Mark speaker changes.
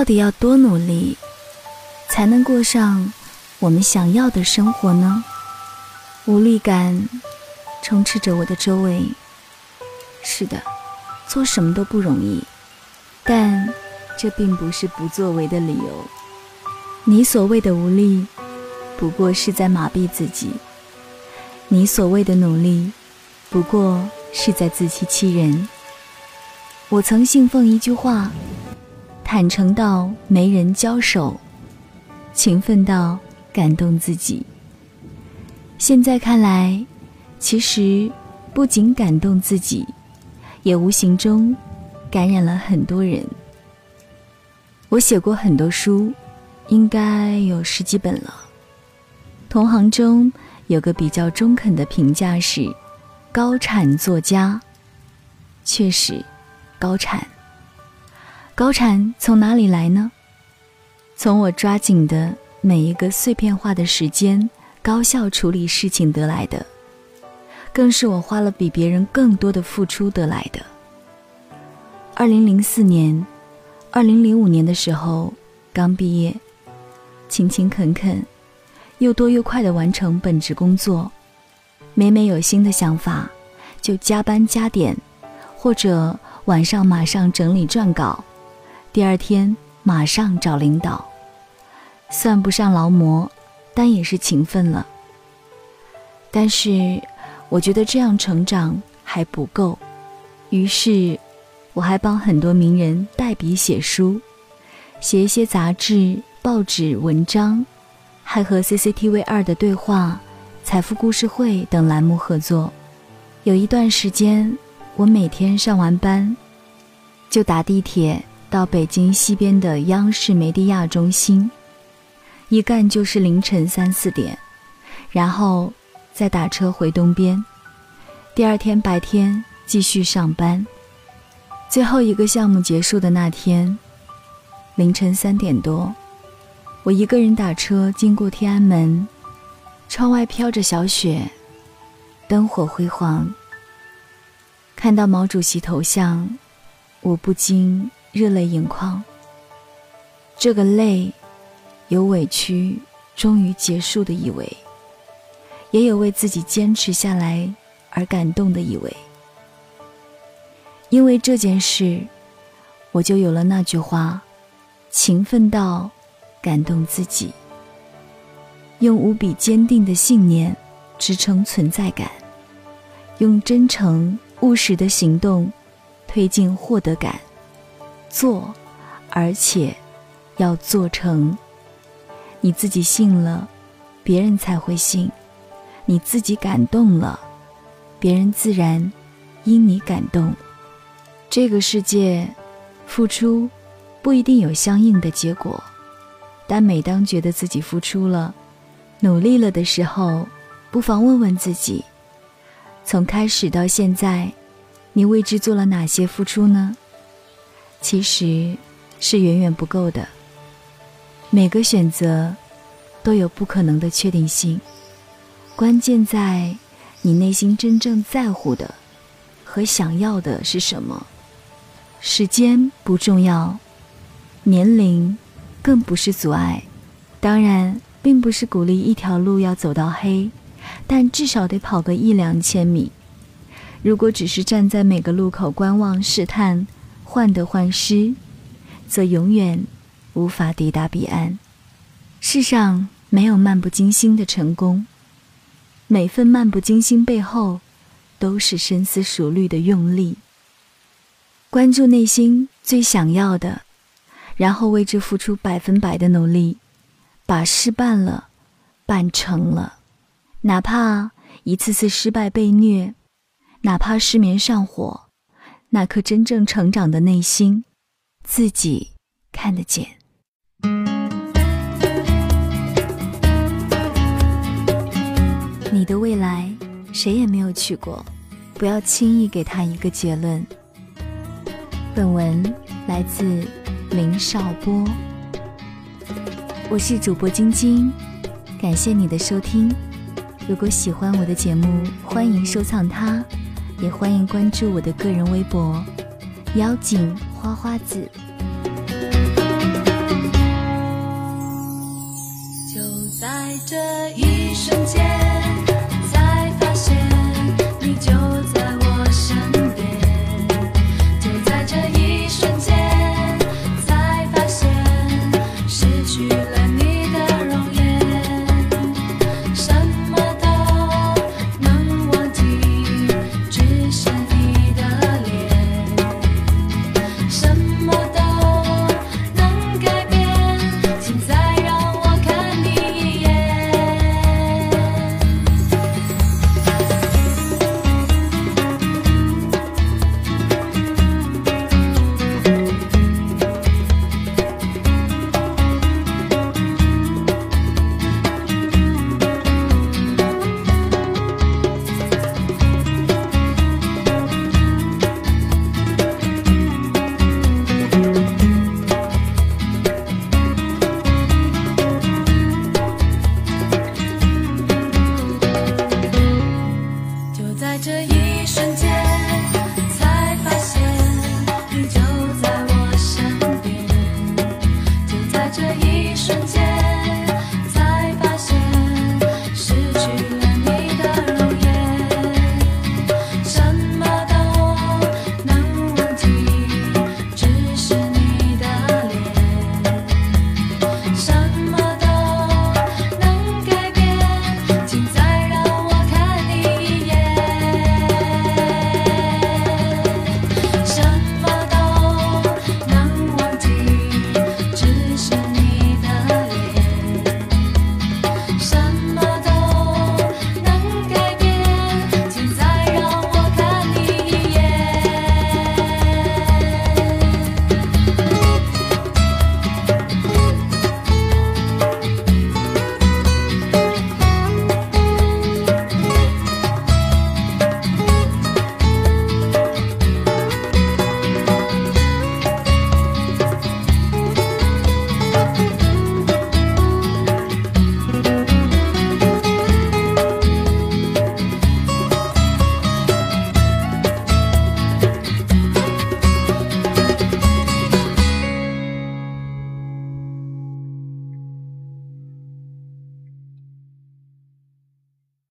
Speaker 1: 到底要多努力，才能过上我们想要的生活呢？无力感充斥着我的周围。是的，做什么都不容易，但这并不是不作为的理由。你所谓的无力，不过是在麻痹自己；你所谓的努力，不过是在自欺欺人。我曾信奉一句话。坦诚到没人交手，勤奋到感动自己。现在看来，其实不仅感动自己，也无形中感染了很多人。我写过很多书，应该有十几本了。同行中有个比较中肯的评价是：高产作家。确实，高产。高产从哪里来呢？从我抓紧的每一个碎片化的时间，高效处理事情得来的，更是我花了比别人更多的付出得来的。二零零四年、二零零五年的时候，刚毕业，勤勤恳恳，又多又快的完成本职工作，每每有新的想法，就加班加点，或者晚上马上整理撰稿。第二天马上找领导，算不上劳模，但也是勤奋了。但是我觉得这样成长还不够，于是我还帮很多名人代笔写书，写一些杂志、报纸文章，还和 CCTV 二的对话、财富故事会等栏目合作。有一段时间，我每天上完班就打地铁。到北京西边的央视梅地亚中心，一干就是凌晨三四点，然后再打车回东边，第二天白天继续上班。最后一个项目结束的那天，凌晨三点多，我一个人打车经过天安门，窗外飘着小雪，灯火辉煌。看到毛主席头像，我不禁。热泪盈眶。这个泪，有委屈终于结束的意味，也有为自己坚持下来而感动的意味。因为这件事，我就有了那句话：勤奋到感动自己，用无比坚定的信念支撑存在感，用真诚务实的行动推进获得感。做，而且要做成。你自己信了，别人才会信；你自己感动了，别人自然因你感动。这个世界，付出不一定有相应的结果，但每当觉得自己付出了、努力了的时候，不妨问问自己：从开始到现在，你为之做了哪些付出呢？其实，是远远不够的。每个选择，都有不可能的确定性。关键在你内心真正在乎的和想要的是什么。时间不重要，年龄更不是阻碍。当然，并不是鼓励一条路要走到黑，但至少得跑个一两千米。如果只是站在每个路口观望试探，患得患失，则永远无法抵达彼岸。世上没有漫不经心的成功，每份漫不经心背后，都是深思熟虑的用力。关注内心最想要的，然后为之付出百分百的努力，把事办了，办成了，哪怕一次次失败被虐，哪怕失眠上火。那颗真正成长的内心，自己看得见。你的未来，谁也没有去过，不要轻易给他一个结论。本文来自林少波，我是主播晶晶，感谢你的收听。如果喜欢我的节目，欢迎收藏它。也欢迎关注我的个人微博妖精花花子就
Speaker 2: 在这一瞬间